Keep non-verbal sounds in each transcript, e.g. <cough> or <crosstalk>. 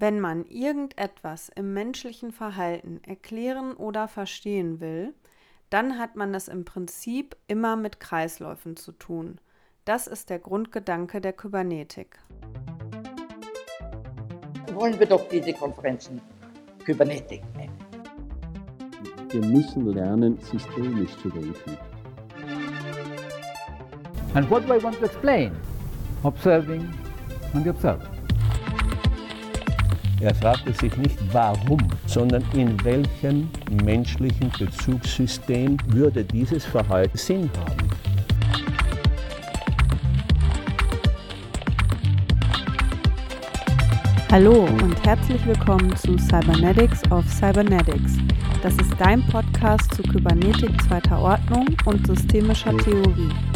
Wenn man irgendetwas im menschlichen Verhalten erklären oder verstehen will, dann hat man es im Prinzip immer mit Kreisläufen zu tun. Das ist der Grundgedanke der Kybernetik. Wollen wir doch diese Konferenzen Kybernetik nennen. Wir müssen lernen, systemisch zu denken. And what do I want to explain? Observing and the observer. Er fragte sich nicht warum, sondern in welchem menschlichen Bezugssystem würde dieses Verhalten Sinn haben. Hallo und herzlich willkommen zu Cybernetics of Cybernetics. Das ist dein Podcast zu Kybernetik zweiter Ordnung und systemischer Theorie.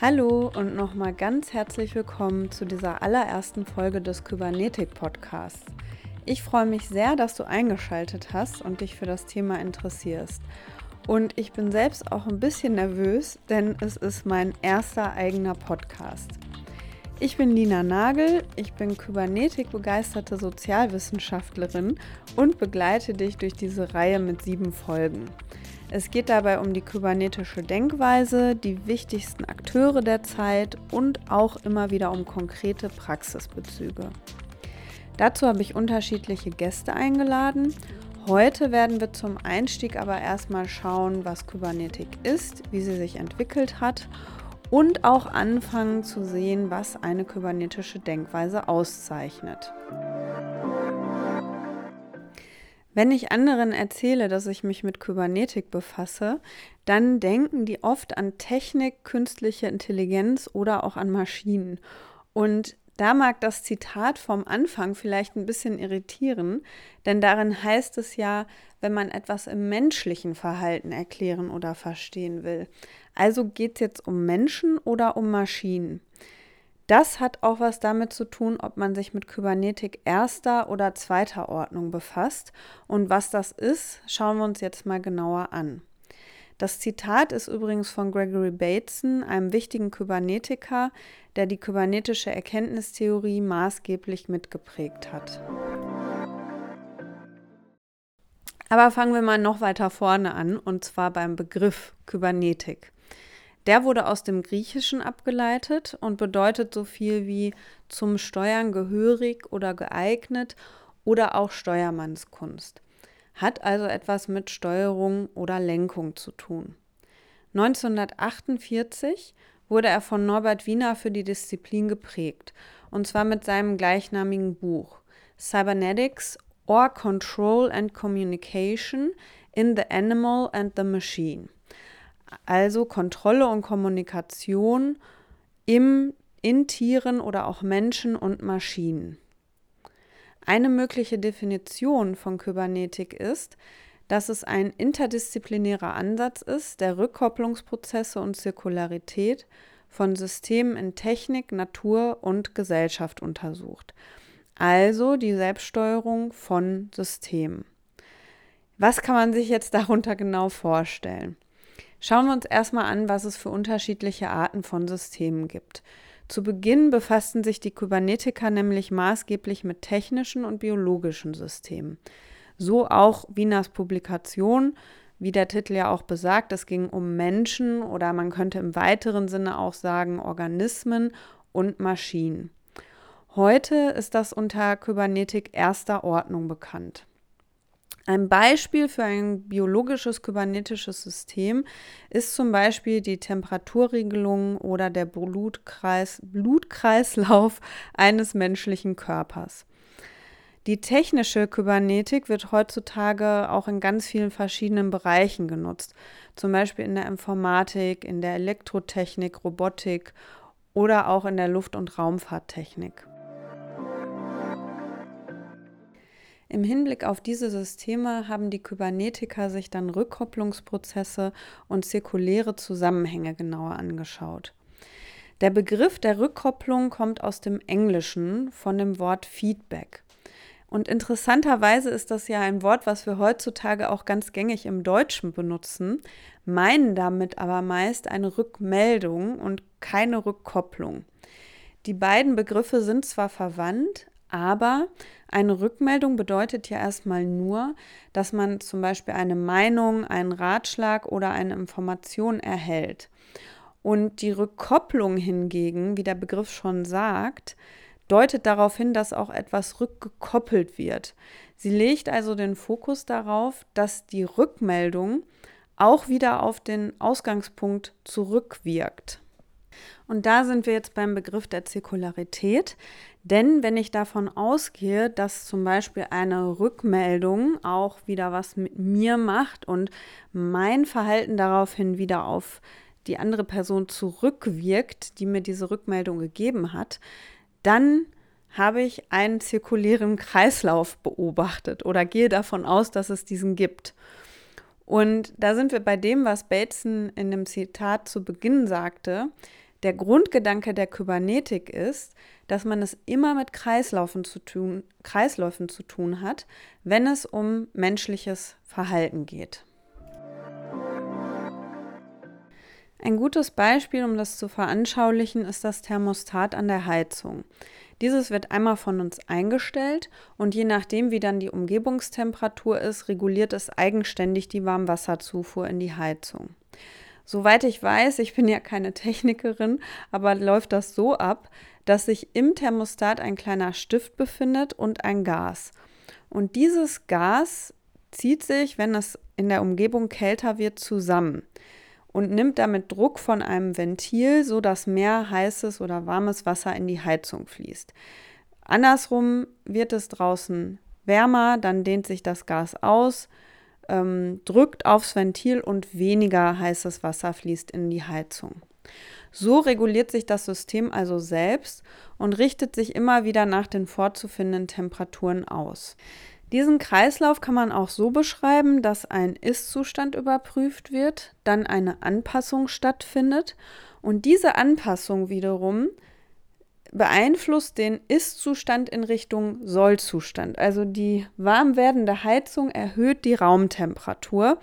Hallo und nochmal ganz herzlich willkommen zu dieser allerersten Folge des Kybernetik Podcasts. Ich freue mich sehr, dass du eingeschaltet hast und dich für das Thema interessierst. Und ich bin selbst auch ein bisschen nervös, denn es ist mein erster eigener Podcast. Ich bin Nina Nagel, ich bin Kybernetik-begeisterte Sozialwissenschaftlerin und begleite dich durch diese Reihe mit sieben Folgen. Es geht dabei um die kybernetische Denkweise, die wichtigsten Akteure der Zeit und auch immer wieder um konkrete Praxisbezüge. Dazu habe ich unterschiedliche Gäste eingeladen. Heute werden wir zum Einstieg aber erstmal schauen, was Kybernetik ist, wie sie sich entwickelt hat und auch anfangen zu sehen, was eine kybernetische Denkweise auszeichnet. Wenn ich anderen erzähle, dass ich mich mit Kybernetik befasse, dann denken die oft an Technik, künstliche Intelligenz oder auch an Maschinen. Und da mag das Zitat vom Anfang vielleicht ein bisschen irritieren, denn darin heißt es ja, wenn man etwas im menschlichen Verhalten erklären oder verstehen will. Also geht es jetzt um Menschen oder um Maschinen. Das hat auch was damit zu tun, ob man sich mit Kybernetik erster oder zweiter Ordnung befasst. Und was das ist, schauen wir uns jetzt mal genauer an. Das Zitat ist übrigens von Gregory Bateson, einem wichtigen Kybernetiker, der die kybernetische Erkenntnistheorie maßgeblich mitgeprägt hat. Aber fangen wir mal noch weiter vorne an, und zwar beim Begriff Kybernetik. Der wurde aus dem Griechischen abgeleitet und bedeutet so viel wie zum Steuern gehörig oder geeignet oder auch Steuermannskunst. Hat also etwas mit Steuerung oder Lenkung zu tun. 1948 wurde er von Norbert Wiener für die Disziplin geprägt, und zwar mit seinem gleichnamigen Buch Cybernetics or Control and Communication in the Animal and the Machine also Kontrolle und Kommunikation im, in Tieren oder auch Menschen und Maschinen. Eine mögliche Definition von Kybernetik ist, dass es ein interdisziplinärer Ansatz ist, der Rückkopplungsprozesse und Zirkularität von Systemen in Technik, Natur und Gesellschaft untersucht. Also die Selbststeuerung von Systemen. Was kann man sich jetzt darunter genau vorstellen? Schauen wir uns erstmal an, was es für unterschiedliche Arten von Systemen gibt. Zu Beginn befassten sich die Kybernetiker nämlich maßgeblich mit technischen und biologischen Systemen. So auch Wieners Publikation, wie der Titel ja auch besagt, es ging um Menschen oder man könnte im weiteren Sinne auch sagen Organismen und Maschinen. Heute ist das unter Kybernetik erster Ordnung bekannt. Ein Beispiel für ein biologisches kybernetisches System ist zum Beispiel die Temperaturregelung oder der Blutkreis, Blutkreislauf eines menschlichen Körpers. Die technische Kybernetik wird heutzutage auch in ganz vielen verschiedenen Bereichen genutzt, zum Beispiel in der Informatik, in der Elektrotechnik, Robotik oder auch in der Luft- und Raumfahrttechnik. Im Hinblick auf diese Systeme haben die Kybernetiker sich dann Rückkopplungsprozesse und zirkuläre Zusammenhänge genauer angeschaut. Der Begriff der Rückkopplung kommt aus dem Englischen von dem Wort Feedback. Und interessanterweise ist das ja ein Wort, was wir heutzutage auch ganz gängig im Deutschen benutzen. meinen damit aber meist eine Rückmeldung und keine Rückkopplung. Die beiden Begriffe sind zwar verwandt, aber eine Rückmeldung bedeutet ja erstmal nur, dass man zum Beispiel eine Meinung, einen Ratschlag oder eine Information erhält. Und die Rückkopplung hingegen, wie der Begriff schon sagt, deutet darauf hin, dass auch etwas rückgekoppelt wird. Sie legt also den Fokus darauf, dass die Rückmeldung auch wieder auf den Ausgangspunkt zurückwirkt. Und da sind wir jetzt beim Begriff der Zirkularität. Denn wenn ich davon ausgehe, dass zum Beispiel eine Rückmeldung auch wieder was mit mir macht und mein Verhalten daraufhin wieder auf die andere Person zurückwirkt, die mir diese Rückmeldung gegeben hat, dann habe ich einen zirkulären Kreislauf beobachtet oder gehe davon aus, dass es diesen gibt. Und da sind wir bei dem, was Bateson in dem Zitat zu Beginn sagte. Der Grundgedanke der Kybernetik ist, dass man es immer mit Kreislaufen zu tun, Kreisläufen zu tun hat, wenn es um menschliches Verhalten geht. Ein gutes Beispiel, um das zu veranschaulichen, ist das Thermostat an der Heizung. Dieses wird einmal von uns eingestellt und je nachdem, wie dann die Umgebungstemperatur ist, reguliert es eigenständig die Warmwasserzufuhr in die Heizung. Soweit ich weiß, ich bin ja keine Technikerin, aber läuft das so ab, dass sich im Thermostat ein kleiner Stift befindet und ein Gas. Und dieses Gas zieht sich, wenn es in der Umgebung kälter wird, zusammen und nimmt damit Druck von einem Ventil, sodass mehr heißes oder warmes Wasser in die Heizung fließt. Andersrum wird es draußen wärmer, dann dehnt sich das Gas aus, ähm, drückt aufs Ventil und weniger heißes Wasser fließt in die Heizung. So reguliert sich das System also selbst und richtet sich immer wieder nach den vorzufindenden Temperaturen aus. Diesen Kreislauf kann man auch so beschreiben, dass ein Ist-Zustand überprüft wird, dann eine Anpassung stattfindet und diese Anpassung wiederum beeinflusst den Ist-Zustand in Richtung Soll-Zustand. Also die warm werdende Heizung erhöht die Raumtemperatur,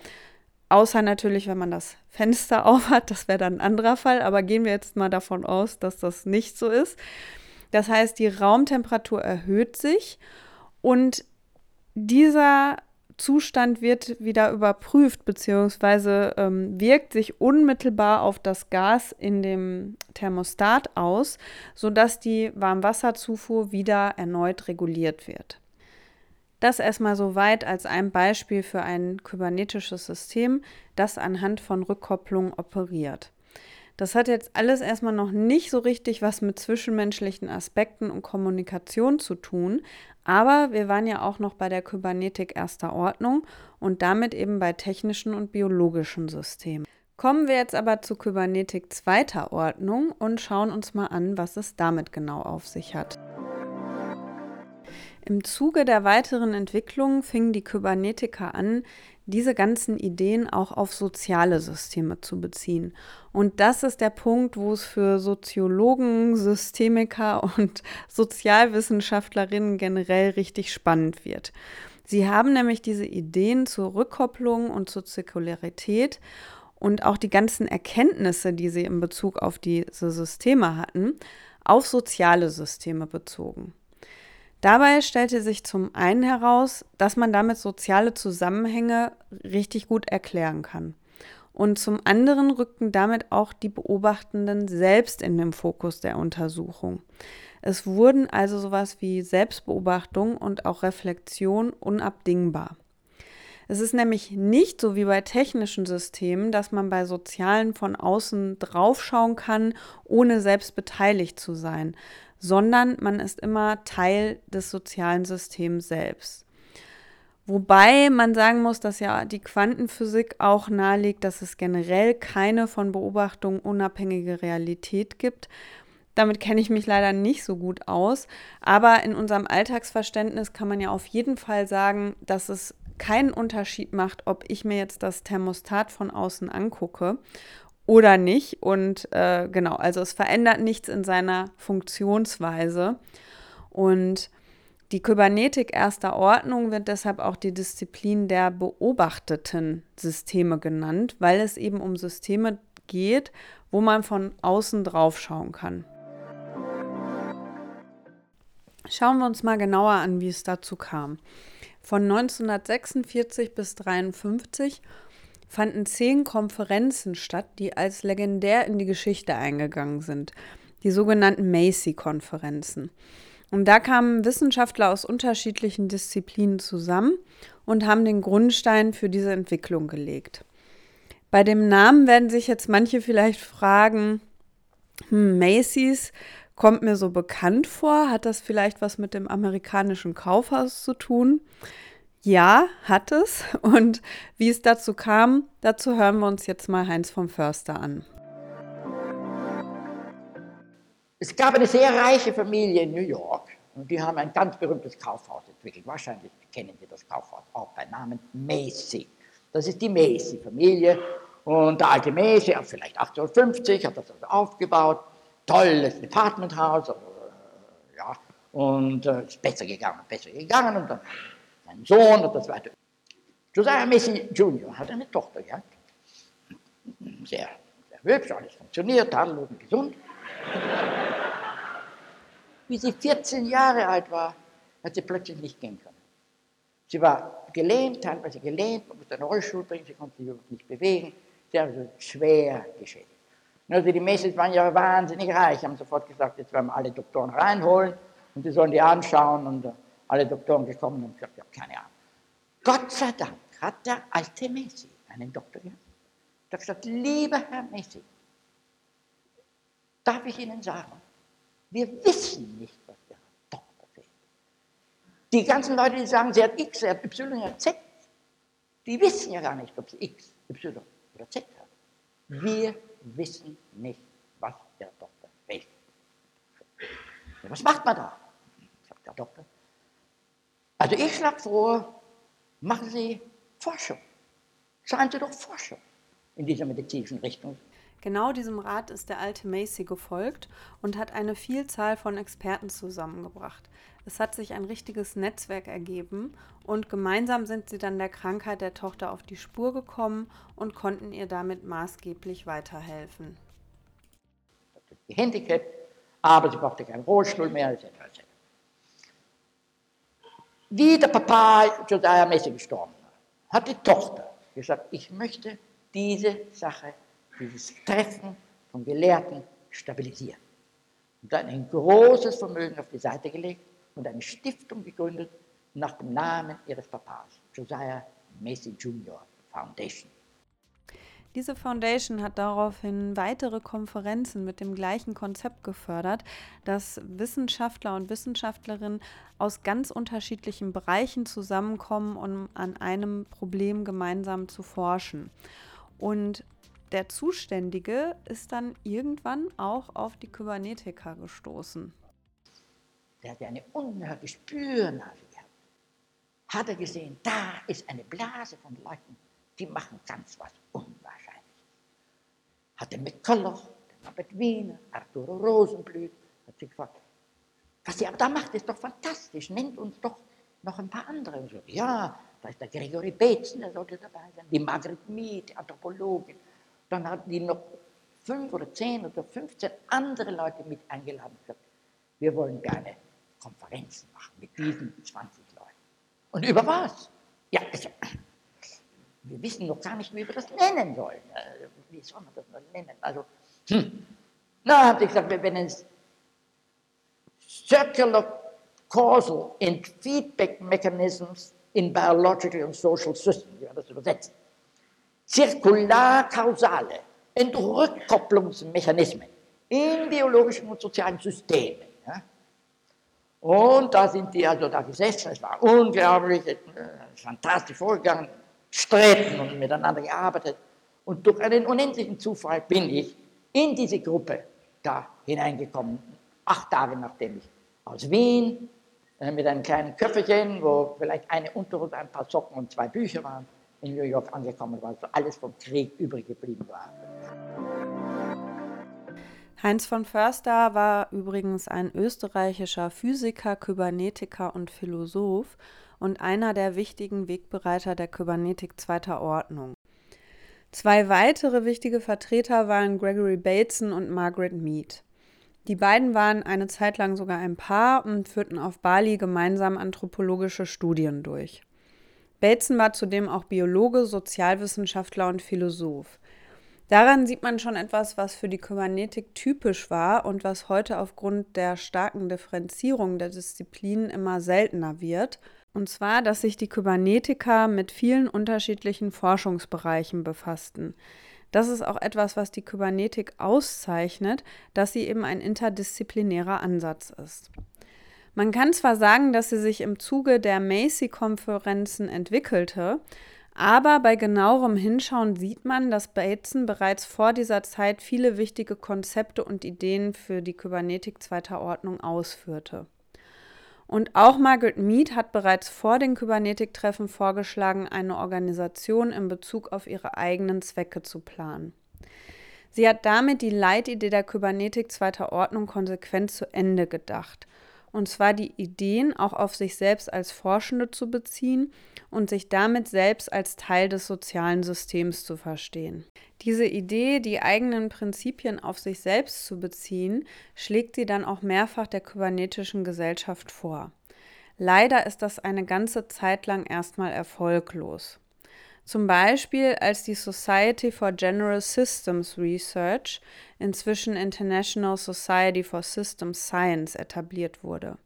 außer natürlich, wenn man das Fenster <laughs> aufhat, das wäre dann ein anderer Fall, aber gehen wir jetzt mal davon aus, dass das nicht so ist. Das heißt, die Raumtemperatur erhöht sich und dieser Zustand wird wieder überprüft bzw. Ähm, wirkt sich unmittelbar auf das Gas in dem Thermostat aus, sodass die Warmwasserzufuhr wieder erneut reguliert wird. Das erstmal soweit als ein Beispiel für ein kybernetisches System, das anhand von Rückkopplung operiert. Das hat jetzt alles erstmal noch nicht so richtig was mit zwischenmenschlichen Aspekten und Kommunikation zu tun, aber wir waren ja auch noch bei der Kybernetik erster Ordnung und damit eben bei technischen und biologischen Systemen. Kommen wir jetzt aber zu Kybernetik zweiter Ordnung und schauen uns mal an, was es damit genau auf sich hat. Im Zuge der weiteren Entwicklung fingen die Kybernetiker an, diese ganzen Ideen auch auf soziale Systeme zu beziehen. Und das ist der Punkt, wo es für Soziologen, Systemiker <laughs> und Sozialwissenschaftlerinnen generell richtig spannend wird. Sie haben nämlich diese Ideen zur Rückkopplung und zur Zirkularität und auch die ganzen Erkenntnisse, die sie in Bezug auf diese Systeme hatten, auf soziale Systeme bezogen. Dabei stellte sich zum einen heraus, dass man damit soziale Zusammenhänge richtig gut erklären kann. Und zum anderen rückten damit auch die Beobachtenden selbst in den Fokus der Untersuchung. Es wurden also sowas wie Selbstbeobachtung und auch Reflexion unabdingbar. Es ist nämlich nicht so wie bei technischen Systemen, dass man bei sozialen von außen draufschauen kann, ohne selbst beteiligt zu sein, sondern man ist immer Teil des sozialen Systems selbst. Wobei man sagen muss, dass ja die Quantenphysik auch nahelegt, dass es generell keine von Beobachtungen unabhängige Realität gibt. Damit kenne ich mich leider nicht so gut aus. Aber in unserem Alltagsverständnis kann man ja auf jeden Fall sagen, dass es keinen Unterschied macht, ob ich mir jetzt das Thermostat von außen angucke oder nicht. Und äh, genau, also es verändert nichts in seiner Funktionsweise. Und Die Kybernetik erster Ordnung wird deshalb auch die Disziplin der beobachteten Systeme genannt, weil es eben um Systeme geht, wo man von außen drauf schauen kann. Schauen wir uns mal genauer an, wie es dazu kam. Von 1946 bis 1953 fanden zehn Konferenzen statt, die als legendär in die Geschichte eingegangen sind. Die sogenannten Macy-Konferenzen. Und da kamen Wissenschaftler aus unterschiedlichen Disziplinen zusammen und haben den Grundstein für diese Entwicklung gelegt. Bei dem Namen werden sich jetzt manche vielleicht fragen, hm, Macy's kommt mir so bekannt vor. Hat das vielleicht was mit dem amerikanischen Kaufhaus zu tun? Ja, hat es. Und wie es dazu kam, dazu hören wir uns jetzt mal Heinz vom Förster an. Es gab eine sehr reiche Familie in New York und die haben ein ganz berühmtes Kaufhaus entwickelt. Wahrscheinlich kennen Sie das Kaufhaus auch bei Namen Macy. Das ist die Macy-Familie und der alte Macy, vielleicht 1850, hat das also aufgebaut tolles Departmenthaus, ja, und äh, ist besser gegangen, besser gegangen, und dann sein Sohn und das weiter. Josiah Macy Jr. hat eine Tochter gehabt, sehr, sehr hübsch, alles funktioniert, tadellos und gesund. <laughs> Wie sie 14 Jahre alt war, hat sie plötzlich nicht gehen können. Sie war gelähmt, teilweise gelähmt, man musste einen Rollstuhl bringen, sie konnte sich überhaupt nicht bewegen, sie war also schwer geschädigt. Also die Mädels waren ja wahnsinnig reich, haben sofort gesagt, jetzt werden wir alle Doktoren reinholen und sie sollen die anschauen und äh, alle Doktoren gekommen und gesagt, ja, keine Ahnung. Gott sei Dank hat der alte Messi einen Doktor gehabt. Der gesagt, lieber Herr Messi, darf ich Ihnen sagen, wir wissen nicht, was der Doktor fehlt. Die ganzen Leute, die sagen, sie hat X, sie hat Y, sie hat Z, die wissen ja gar nicht, ob sie X, Y oder Z hat. Wir wissen nicht, was der Doktor. Ja, was macht man da? sagt der Doktor. Also ich schlage vor, machen Sie Forschung. Seien Sie doch Forschung in dieser medizinischen Richtung. Genau diesem Rat ist der alte Macy gefolgt und hat eine Vielzahl von Experten zusammengebracht. Es hat sich ein richtiges Netzwerk ergeben und gemeinsam sind sie dann der Krankheit der Tochter auf die Spur gekommen und konnten ihr damit maßgeblich weiterhelfen. Gehandicapt, aber sie brauchte keinen Rollstuhl mehr, etc. Wie der Papa Josiah Macy gestorben war, hat die Tochter gesagt, ich möchte diese Sache dieses Treffen von Gelehrten stabilisieren. Und dann ein großes Vermögen auf die Seite gelegt und eine Stiftung gegründet nach dem Namen ihres Papas, Josiah Macy Jr. Foundation. Diese Foundation hat daraufhin weitere Konferenzen mit dem gleichen Konzept gefördert, dass Wissenschaftler und Wissenschaftlerinnen aus ganz unterschiedlichen Bereichen zusammenkommen, um an einem Problem gemeinsam zu forschen. Und der Zuständige ist dann irgendwann auch auf die Kybernetiker gestoßen. Der hatte eine unheimliche Spürnase gehabt. Hat er gesehen, da ist eine Blase von Leuten, die machen ganz was Unwahrscheinliches. Hatte McCulloch, Norbert Wiener, Arturo Rosenblüt, hat sich gefragt, was ihr aber da macht, ist doch fantastisch, nennt uns doch noch ein paar andere. Und so, ja, da ist der Gregory Bateson, der sollte dabei sein, die Margaret Mead, die Anthropologin, dann hatten die noch fünf oder zehn oder 15 andere Leute mit eingeladen gesagt, wir wollen gerne Konferenzen machen mit diesen 20 Leuten. Und über was? Ja, also, wir wissen noch gar nicht, wie wir das nennen sollen. Äh, wie soll man das nennen? Also, hm. na, haben sie gesagt, wir nennen es Circular Causal and Feedback Mechanisms in Biological and Social Systems, wie wir das übersetzen zirkularkausale Entrückkopplungsmechanismen in biologischen und sozialen Systemen. Ja? Und da sind die also da gesessen, es war unglaublich, äh, fantastisch vorgegangen, stritten und miteinander gearbeitet. Und durch einen unendlichen Zufall bin ich in diese Gruppe da hineingekommen, acht Tage nachdem ich aus Wien äh, mit einem kleinen Köfferchen, wo vielleicht eine Unterhose, ein paar Socken und zwei Bücher waren, in New York angekommen war, so alles vom Krieg übrig geblieben war. Heinz von Förster war übrigens ein österreichischer Physiker, Kybernetiker und Philosoph und einer der wichtigen Wegbereiter der Kybernetik zweiter Ordnung. Zwei weitere wichtige Vertreter waren Gregory Bateson und Margaret Mead. Die beiden waren eine Zeit lang sogar ein Paar und führten auf Bali gemeinsam anthropologische Studien durch. Bateson war zudem auch Biologe, Sozialwissenschaftler und Philosoph. Daran sieht man schon etwas, was für die Kybernetik typisch war und was heute aufgrund der starken Differenzierung der Disziplinen immer seltener wird. Und zwar, dass sich die Kybernetiker mit vielen unterschiedlichen Forschungsbereichen befassten. Das ist auch etwas, was die Kybernetik auszeichnet, dass sie eben ein interdisziplinärer Ansatz ist. Man kann zwar sagen, dass sie sich im Zuge der Macy-Konferenzen entwickelte, aber bei genauerem Hinschauen sieht man, dass Bateson bereits vor dieser Zeit viele wichtige Konzepte und Ideen für die Kybernetik zweiter Ordnung ausführte. Und auch Margaret Mead hat bereits vor den Kybernetik-Treffen vorgeschlagen, eine Organisation in Bezug auf ihre eigenen Zwecke zu planen. Sie hat damit die Leitidee der Kybernetik zweiter Ordnung konsequent zu Ende gedacht und zwar die Ideen auch auf sich selbst als Forschende zu beziehen und sich damit selbst als Teil des sozialen Systems zu verstehen. Diese Idee, die eigenen Prinzipien auf sich selbst zu beziehen, schlägt sie dann auch mehrfach der kybernetischen Gesellschaft vor. Leider ist das eine ganze Zeit lang erstmal erfolglos. Zum Beispiel, als die Society for General Systems Research, inzwischen International Society for Systems Science, etabliert wurde.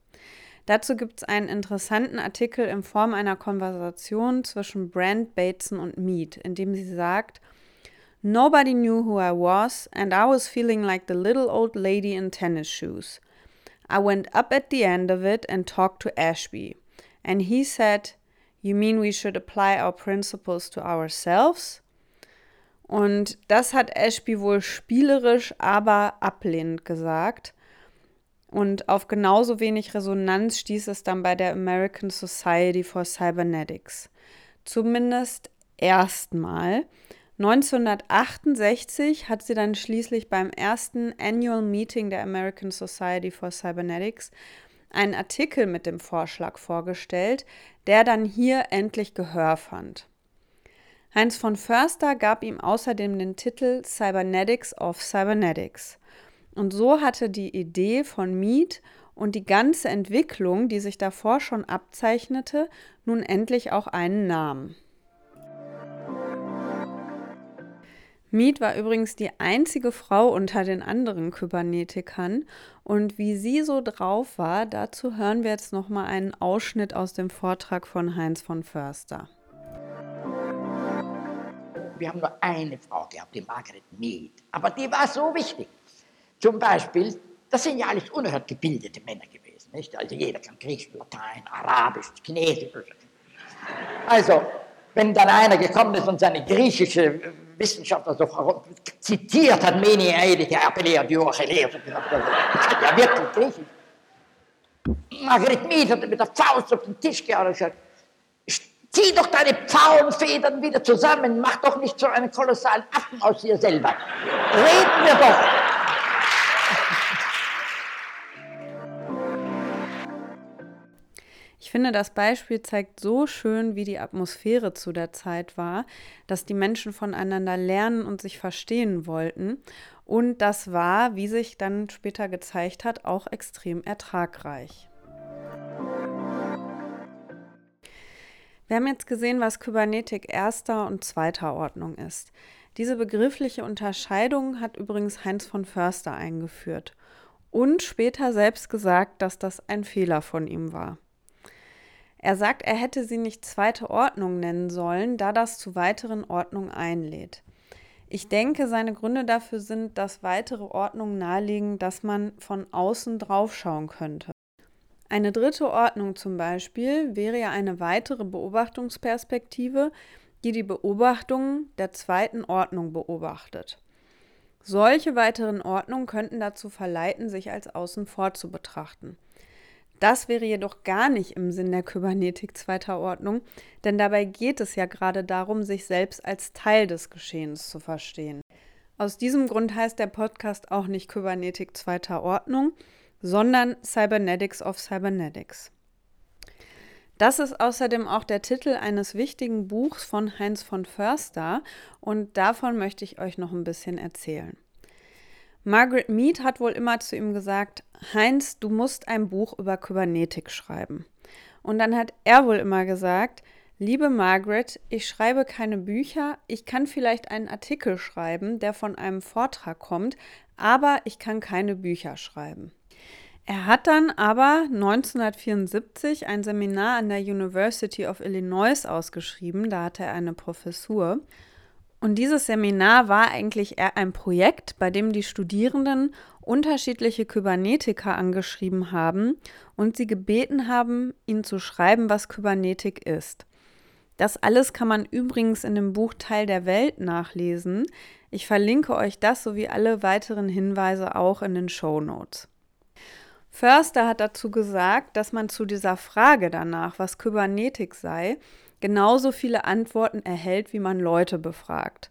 Dazu gibt es einen interessanten Artikel in Form einer Konversation zwischen Brand, Bateson und Mead, in dem sie sagt, Nobody knew who I was, and I was feeling like the little old lady in tennis shoes. I went up at the end of it and talked to Ashby, and he said, You mean we should apply our principles to ourselves? Und das hat Ashby wohl spielerisch, aber ablehnend gesagt. Und auf genauso wenig Resonanz stieß es dann bei der American Society for Cybernetics. Zumindest erstmal. 1968 hat sie dann schließlich beim ersten Annual Meeting der American Society for Cybernetics einen Artikel mit dem Vorschlag vorgestellt, der dann hier endlich Gehör fand. Heinz von Förster gab ihm außerdem den Titel Cybernetics of Cybernetics. Und so hatte die Idee von Mead und die ganze Entwicklung, die sich davor schon abzeichnete, nun endlich auch einen Namen. Mead war übrigens die einzige Frau unter den anderen Kybernetikern und wie sie so drauf war, dazu hören wir jetzt noch mal einen Ausschnitt aus dem Vortrag von Heinz von Förster. Wir haben nur eine Frau gehabt, die Margaret Mead, aber die war so wichtig. Zum Beispiel, das sind ja alles unerhört gebildete Männer gewesen, nicht? Also jeder kann Griechisch, Latein, Arabisch, Chinesisch. Also, wenn dann einer gekommen ist und seine griechische Wissenschaftler so zitiert hat, Meni Eidike, Apelea, Diocheles, kann ja wirklich Griechisch. Margret Mead hat mit der Faust auf den Tisch gehauen und gesagt, zieh doch deine Pfauenfedern wieder zusammen, mach doch nicht so einen kolossalen Affen aus dir selber. Reden wir doch. Ich finde, das Beispiel zeigt so schön, wie die Atmosphäre zu der Zeit war, dass die Menschen voneinander lernen und sich verstehen wollten. Und das war, wie sich dann später gezeigt hat, auch extrem ertragreich. Wir haben jetzt gesehen, was Kybernetik erster und zweiter Ordnung ist. Diese begriffliche Unterscheidung hat übrigens Heinz von Förster eingeführt und später selbst gesagt, dass das ein Fehler von ihm war. Er sagt, er hätte sie nicht zweite Ordnung nennen sollen, da das zu weiteren Ordnungen einlädt. Ich denke, seine Gründe dafür sind, dass weitere Ordnungen nahelegen, dass man von außen draufschauen könnte. Eine dritte Ordnung zum Beispiel wäre ja eine weitere Beobachtungsperspektive, die die Beobachtungen der zweiten Ordnung beobachtet. Solche weiteren Ordnungen könnten dazu verleiten, sich als außen vor zu betrachten. Das wäre jedoch gar nicht im Sinn der Kybernetik zweiter Ordnung, denn dabei geht es ja gerade darum, sich selbst als Teil des Geschehens zu verstehen. Aus diesem Grund heißt der Podcast auch nicht Kybernetik zweiter Ordnung, sondern Cybernetics of Cybernetics. Das ist außerdem auch der Titel eines wichtigen Buchs von Heinz von Förster und davon möchte ich euch noch ein bisschen erzählen. Margaret Mead hat wohl immer zu ihm gesagt, Heinz, du musst ein Buch über Kybernetik schreiben. Und dann hat er wohl immer gesagt, liebe Margaret, ich schreibe keine Bücher, ich kann vielleicht einen Artikel schreiben, der von einem Vortrag kommt, aber ich kann keine Bücher schreiben. Er hat dann aber 1974 ein Seminar an der University of Illinois ausgeschrieben, da hatte er eine Professur. Und dieses Seminar war eigentlich eher ein Projekt, bei dem die Studierenden unterschiedliche Kybernetiker angeschrieben haben und sie gebeten haben, ihnen zu schreiben, was Kybernetik ist. Das alles kann man übrigens in dem Buch Teil der Welt nachlesen. Ich verlinke euch das sowie alle weiteren Hinweise auch in den Show Notes. Förster hat dazu gesagt, dass man zu dieser Frage danach, was Kybernetik sei, genauso viele Antworten erhält, wie man Leute befragt.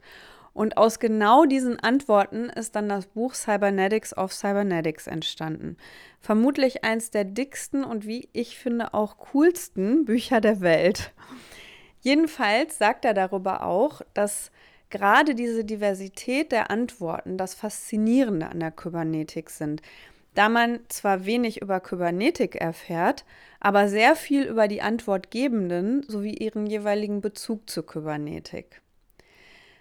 Und aus genau diesen Antworten ist dann das Buch Cybernetics of Cybernetics entstanden. Vermutlich eins der dicksten und wie ich finde auch coolsten Bücher der Welt. Jedenfalls sagt er darüber auch, dass gerade diese Diversität der Antworten das Faszinierende an der Kybernetik sind da man zwar wenig über Kybernetik erfährt, aber sehr viel über die Antwortgebenden sowie ihren jeweiligen Bezug zur Kybernetik.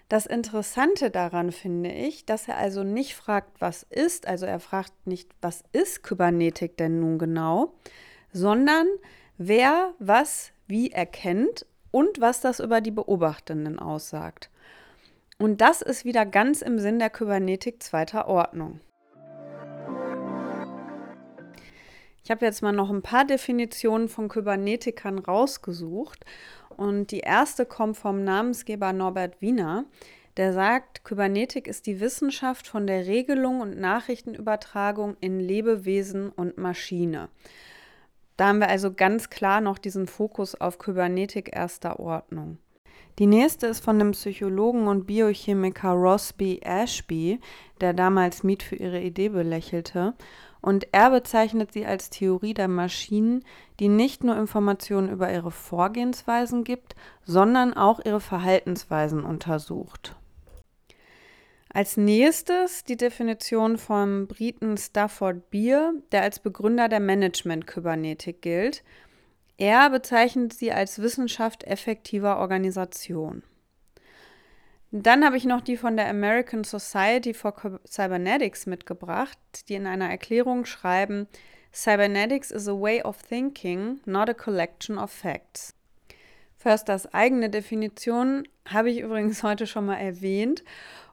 Das Interessante daran finde ich, dass er also nicht fragt, was ist, also er fragt nicht, was ist Kybernetik denn nun genau, sondern wer was wie erkennt und was das über die Beobachtenden aussagt. Und das ist wieder ganz im Sinn der Kybernetik zweiter Ordnung. Ich habe jetzt mal noch ein paar Definitionen von Kybernetikern rausgesucht. Und die erste kommt vom Namensgeber Norbert Wiener. Der sagt, Kybernetik ist die Wissenschaft von der Regelung und Nachrichtenübertragung in Lebewesen und Maschine. Da haben wir also ganz klar noch diesen Fokus auf Kybernetik erster Ordnung. Die nächste ist von dem Psychologen und Biochemiker Ross B. Ashby, der damals Mead für ihre Idee belächelte und er bezeichnet sie als Theorie der Maschinen, die nicht nur Informationen über ihre Vorgehensweisen gibt, sondern auch ihre Verhaltensweisen untersucht. Als nächstes die Definition vom Briten Stafford Beer, der als Begründer der Management-Kybernetik gilt. Er bezeichnet sie als Wissenschaft effektiver Organisation. Dann habe ich noch die von der American Society for Cybernetics mitgebracht, die in einer Erklärung schreiben, Cybernetics is a way of thinking, not a collection of facts. Försters eigene Definition habe ich <laughs> übrigens heute schon mal erwähnt.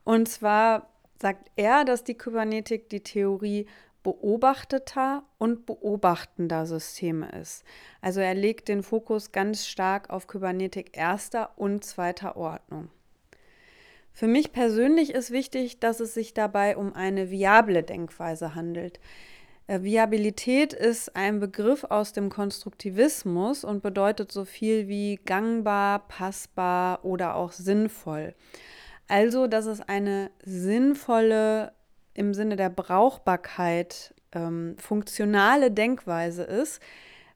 Und zwar sagt er, dass die Kybernetik die Theorie beobachteter und beobachtender Systeme ist. Also er legt den Fokus ganz stark auf Kybernetik erster und zweiter Ordnung. Für mich persönlich ist wichtig, dass es sich dabei um eine viable Denkweise handelt. Äh, Viabilität ist ein Begriff aus dem Konstruktivismus und bedeutet so viel wie gangbar, passbar oder auch sinnvoll. Also, dass es eine sinnvolle, im Sinne der Brauchbarkeit, ähm, funktionale Denkweise ist,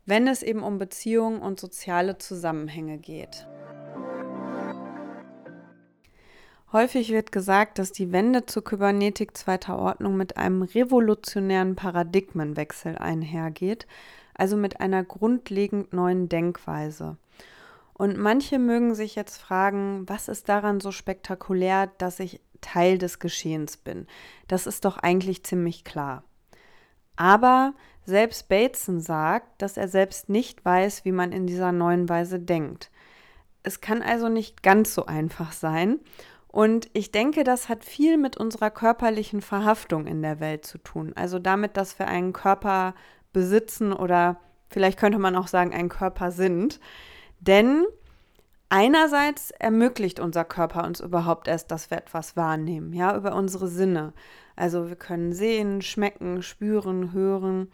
wenn es eben um Beziehungen und soziale Zusammenhänge geht. Häufig wird gesagt, dass die Wende zur Kybernetik zweiter Ordnung mit einem revolutionären Paradigmenwechsel einhergeht, also mit einer grundlegend neuen Denkweise. Und manche mögen sich jetzt fragen, was ist daran so spektakulär, dass ich Teil des Geschehens bin? Das ist doch eigentlich ziemlich klar. Aber selbst Bateson sagt, dass er selbst nicht weiß, wie man in dieser neuen Weise denkt. Es kann also nicht ganz so einfach sein und ich denke, das hat viel mit unserer körperlichen Verhaftung in der Welt zu tun. Also damit, dass wir einen Körper besitzen oder vielleicht könnte man auch sagen, einen Körper sind. Denn einerseits ermöglicht unser Körper uns überhaupt erst, dass wir etwas wahrnehmen, ja, über unsere Sinne. Also wir können sehen, schmecken, spüren, hören.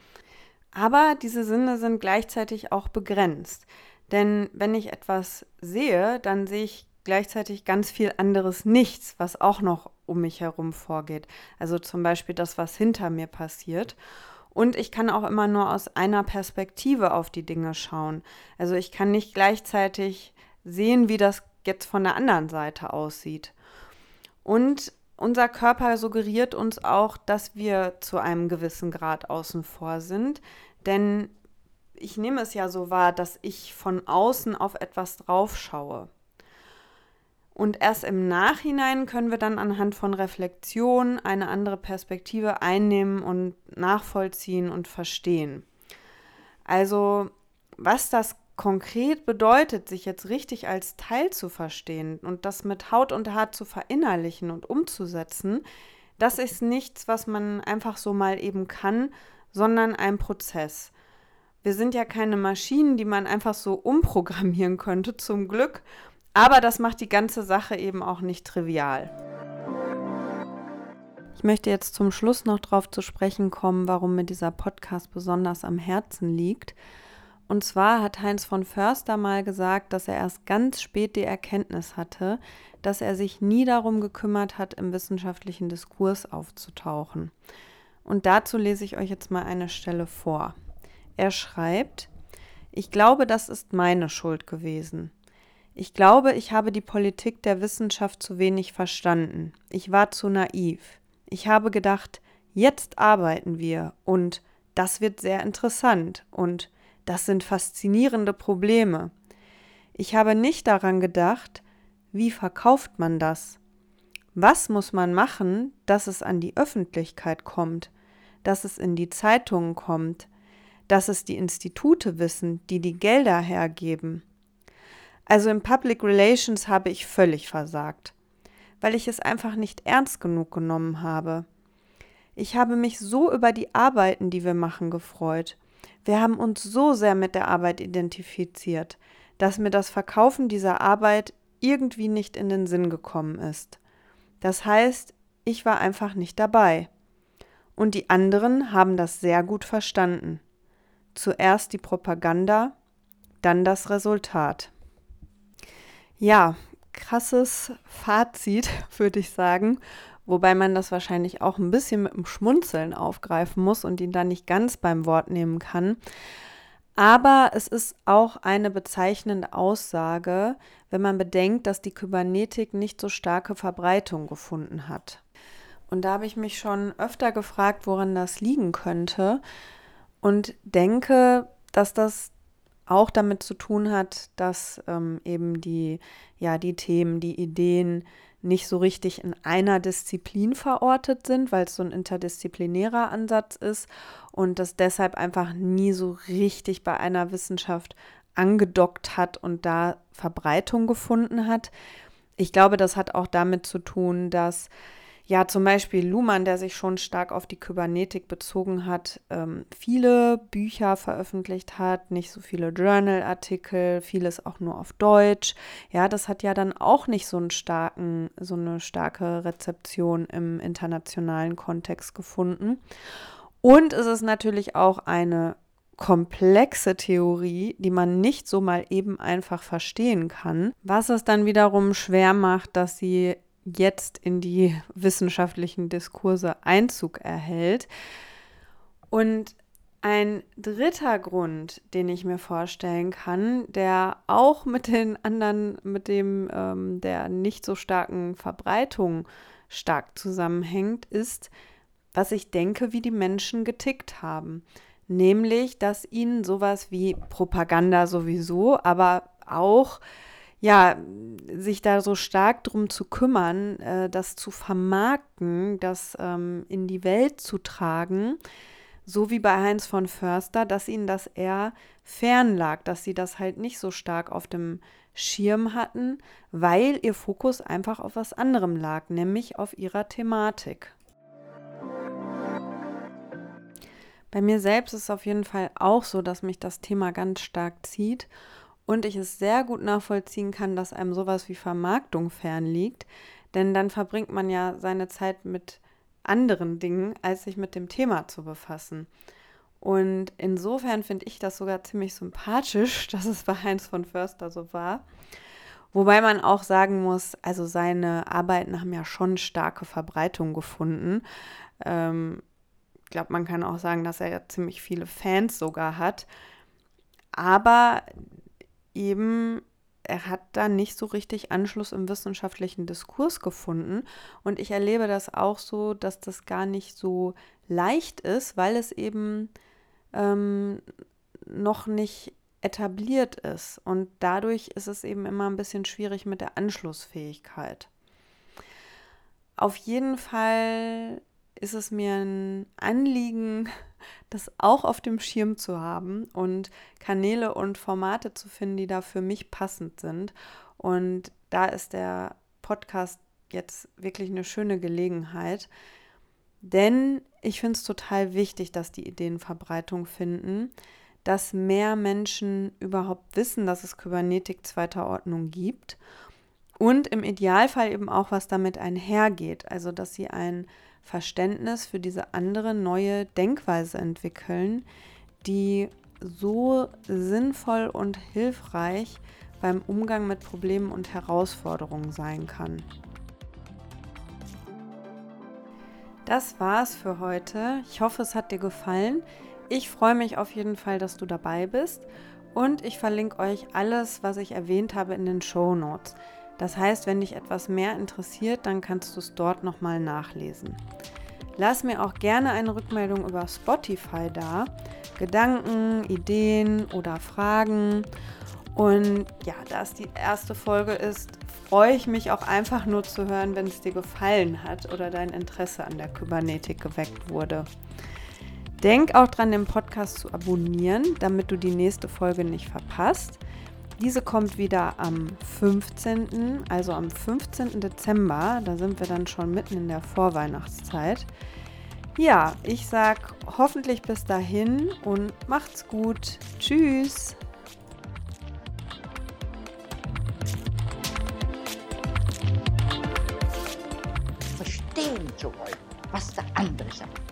Aber diese Sinne sind gleichzeitig auch begrenzt. Denn wenn ich etwas sehe, dann sehe ich gleichzeitig ganz viel anderes Nichts, was auch noch um mich herum vorgeht. Also zum Beispiel das, was hinter mir passiert. Und ich kann auch immer nur aus einer Perspektive auf die Dinge schauen. Also ich kann nicht gleichzeitig sehen, wie das jetzt von der anderen Seite aussieht. Und unser Körper suggeriert uns auch, dass wir zu einem gewissen Grad außen vor sind. Denn ich nehme es ja so wahr, dass ich von außen auf etwas drauf schaue. Und erst im Nachhinein können wir dann anhand von Reflexion eine andere Perspektive einnehmen und nachvollziehen und verstehen. Also, was das konkret bedeutet, sich jetzt richtig als Teil zu verstehen und das mit Haut und Haar zu verinnerlichen und umzusetzen, das ist nichts, was man einfach so mal eben kann, sondern ein Prozess. Wir sind ja keine Maschinen, die man einfach so umprogrammieren könnte, zum Glück. Aber das macht die ganze Sache eben auch nicht trivial. Ich möchte jetzt zum Schluss noch darauf zu sprechen kommen, warum mir dieser Podcast besonders am Herzen liegt. Und zwar hat Heinz von Förster mal gesagt, dass er erst ganz spät die Erkenntnis hatte, dass er sich nie darum gekümmert hat, im wissenschaftlichen Diskurs aufzutauchen. Und dazu lese ich euch jetzt mal eine Stelle vor. Er schreibt, ich glaube, das ist meine Schuld gewesen. Ich glaube, ich habe die Politik der Wissenschaft zu wenig verstanden. Ich war zu naiv. Ich habe gedacht, jetzt arbeiten wir und das wird sehr interessant und das sind faszinierende Probleme. Ich habe nicht daran gedacht, wie verkauft man das? Was muss man machen, dass es an die Öffentlichkeit kommt, dass es in die Zeitungen kommt, dass es die Institute wissen, die die Gelder hergeben? Also im Public Relations habe ich völlig versagt, weil ich es einfach nicht ernst genug genommen habe. Ich habe mich so über die Arbeiten, die wir machen, gefreut wir haben uns so sehr mit der Arbeit identifiziert, dass mir das Verkaufen dieser Arbeit irgendwie nicht in den Sinn gekommen ist. Das heißt, ich war einfach nicht dabei. Und die anderen haben das sehr gut verstanden. Zuerst die Propaganda, dann das Resultat. Ja, krasses Fazit, <laughs> würde ich sagen wobei man das wahrscheinlich auch ein bisschen mit dem Schmunzeln aufgreifen muss und ihn dann nicht ganz beim Wort nehmen kann. Aber es ist auch eine bezeichnende Aussage, wenn man bedenkt, dass die Kybernetik nicht so starke Verbreitung gefunden hat. Und da habe ich mich schon öfter gefragt, woran das liegen könnte und denke, dass das auch damit zu tun hat, dass ähm, eben die, ja, die Themen, die Ideen, nicht so richtig in einer Disziplin verortet sind, weil es so ein interdisziplinärer Ansatz ist und das deshalb einfach nie so richtig bei einer Wissenschaft angedockt hat und da Verbreitung gefunden hat. Ich glaube, das hat auch damit zu tun, dass ja, zum Beispiel Luhmann, der sich schon stark auf die Kybernetik bezogen hat, ähm, viele Bücher veröffentlicht hat, nicht so viele Journal-Artikel, vieles auch nur auf Deutsch. Ja, das hat ja dann auch nicht so einen starken, so eine starke Rezeption im internationalen Kontext gefunden. Und es ist natürlich auch eine komplexe Theorie, die man nicht so mal eben einfach verstehen kann, was es dann wiederum schwer macht, dass sie jetzt in die wissenschaftlichen Diskurse Einzug erhält. Und ein dritter Grund, den ich mir vorstellen kann, der auch mit den anderen, mit dem ähm, der nicht so starken Verbreitung stark zusammenhängt, ist, was ich denke, wie die Menschen getickt haben. Nämlich, dass ihnen sowas wie Propaganda sowieso, aber auch ja, sich da so stark drum zu kümmern, äh, das zu vermarkten, das ähm, in die Welt zu tragen, so wie bei Heinz von Förster, dass ihnen das eher fern lag, dass sie das halt nicht so stark auf dem Schirm hatten, weil ihr Fokus einfach auf was anderem lag, nämlich auf ihrer Thematik. Bei mir selbst ist es auf jeden Fall auch so, dass mich das Thema ganz stark zieht und ich es sehr gut nachvollziehen kann, dass einem sowas wie Vermarktung fernliegt, denn dann verbringt man ja seine Zeit mit anderen Dingen, als sich mit dem Thema zu befassen. Und insofern finde ich das sogar ziemlich sympathisch, <laughs> dass es bei Heinz von Förster so war. Wobei man auch sagen muss, also seine Arbeiten haben ja schon starke Verbreitung gefunden. Ähm, ich glaube, man kann auch sagen, dass er ja ziemlich viele Fans sogar hat. Aber eben, er hat da nicht so richtig Anschluss im wissenschaftlichen Diskurs gefunden. Und ich erlebe das auch so, dass das gar nicht so leicht ist, weil es eben ähm, noch nicht etabliert ist. Und dadurch ist es eben immer ein bisschen schwierig mit der Anschlussfähigkeit. Auf jeden Fall ist es mir ein Anliegen, das auch auf dem Schirm zu haben und Kanäle und Formate zu finden, die da für mich passend sind. Und da ist der Podcast jetzt wirklich eine schöne Gelegenheit. Denn ich finde es total wichtig, dass die Ideen Verbreitung finden dass mehr Menschen überhaupt wissen, dass es Kybernetik zweiter Ordnung gibt und im Idealfall eben auch, was damit einhergeht. Also, dass sie ein Verständnis für diese andere neue Denkweise entwickeln, die so sinnvoll und hilfreich beim Umgang mit Problemen und Herausforderungen sein kann. Das war's für heute. Ich hoffe, es hat dir gefallen. Ich freue mich auf jeden Fall, dass du dabei bist und ich verlinke euch alles, was ich erwähnt habe, in den Show Notes. Das heißt, wenn dich etwas mehr interessiert, dann kannst du es dort nochmal nachlesen. Lass mir auch gerne eine Rückmeldung über Spotify da. Gedanken, Ideen oder Fragen. Und ja, da es die erste Folge ist, freue ich mich auch einfach nur zu hören, wenn es dir gefallen hat oder dein Interesse an der Kybernetik geweckt wurde. Denk auch dran, den Podcast zu abonnieren, damit du die nächste Folge nicht verpasst. Diese kommt wieder am 15., also am 15. Dezember. Da sind wir dann schon mitten in der Vorweihnachtszeit. Ja, ich sag hoffentlich bis dahin und macht's gut. Tschüss. Verstehen zu wollen, was der andere sagt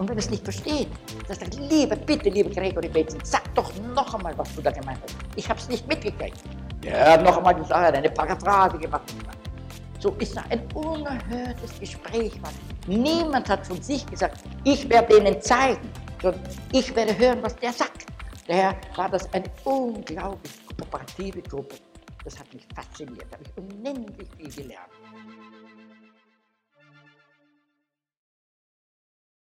und wenn es nicht versteht, dann sagt liebe, bitte, liebe Gregory Bateson, sag doch noch einmal, was du da gemeint hast. Ich habe es nicht mitgekriegt. Ja, noch einmal gesagt, eine Paraphrase gemacht. So ist ein unerhörtes Gespräch. Mann. Niemand hat von sich gesagt, ich werde denen zeigen, sondern ich werde hören, was der sagt. Daher war das eine unglaublich kooperative Gruppe. Das hat mich fasziniert, da habe ich unendlich viel gelernt.